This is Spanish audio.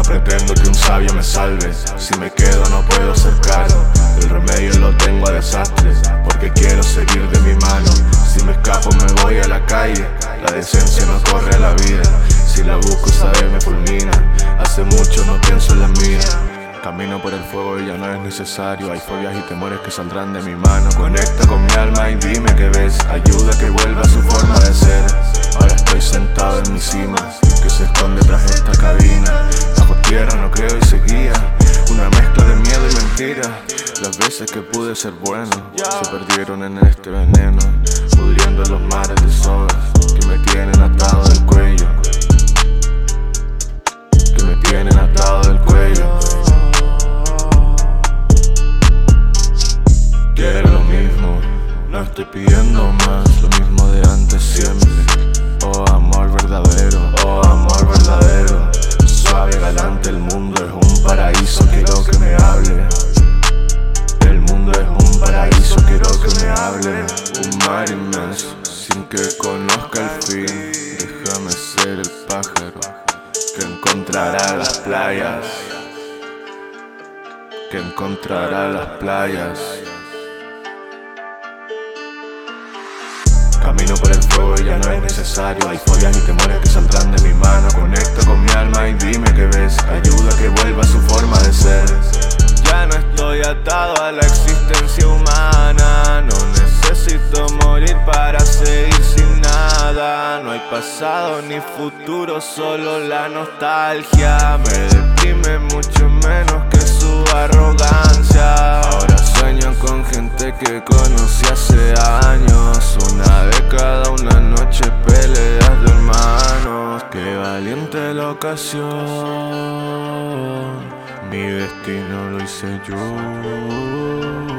No pretendo que un sabio me salve, si me quedo no puedo ser. El remedio lo tengo a desastres, porque quiero seguir de mi mano. Si me escapo me voy a la calle, la decencia no corre a la vida. Si la busco sabe me fulmina, hace mucho no pienso en la mía. Camino por el fuego y ya no es necesario. Hay fobias y temores que saldrán de mi mano. Conecta con mi alma y dime que ves. Ayuda que vuelva a su forma de ser. Ahora estoy sentado en mi cima, no creo y seguía. Una mezcla de miedo y mentira. Las veces que pude ser bueno se perdieron en este veneno. Pudriendo en los mares de sogas que me tienen atado del cuello. Que me tienen atado del cuello. Quiero lo mismo, no estoy pidiendo más, lo mismo de antes siempre. Mundo es un paraíso, quiero que me hable. El mundo es un paraíso, quiero que me hable. Un mar inmenso, sin que conozca el fin. Déjame ser el pájaro que encontrará las playas. Que encontrará las playas. Camino por el fuego y ya no es necesario. Hay fobias y temores que saldrán de mi mano. Conecta con mi alma y dime que ves. Ayuda la existencia humana. No necesito morir para seguir sin nada. No hay pasado ni futuro, solo la nostalgia. Me deprime mucho menos que su arrogancia. Ahora sueño con gente que conocí hace años. Una década, una noche, peleas de hermanos. Qué valiente la ocasión. Mi destino lo hice yo.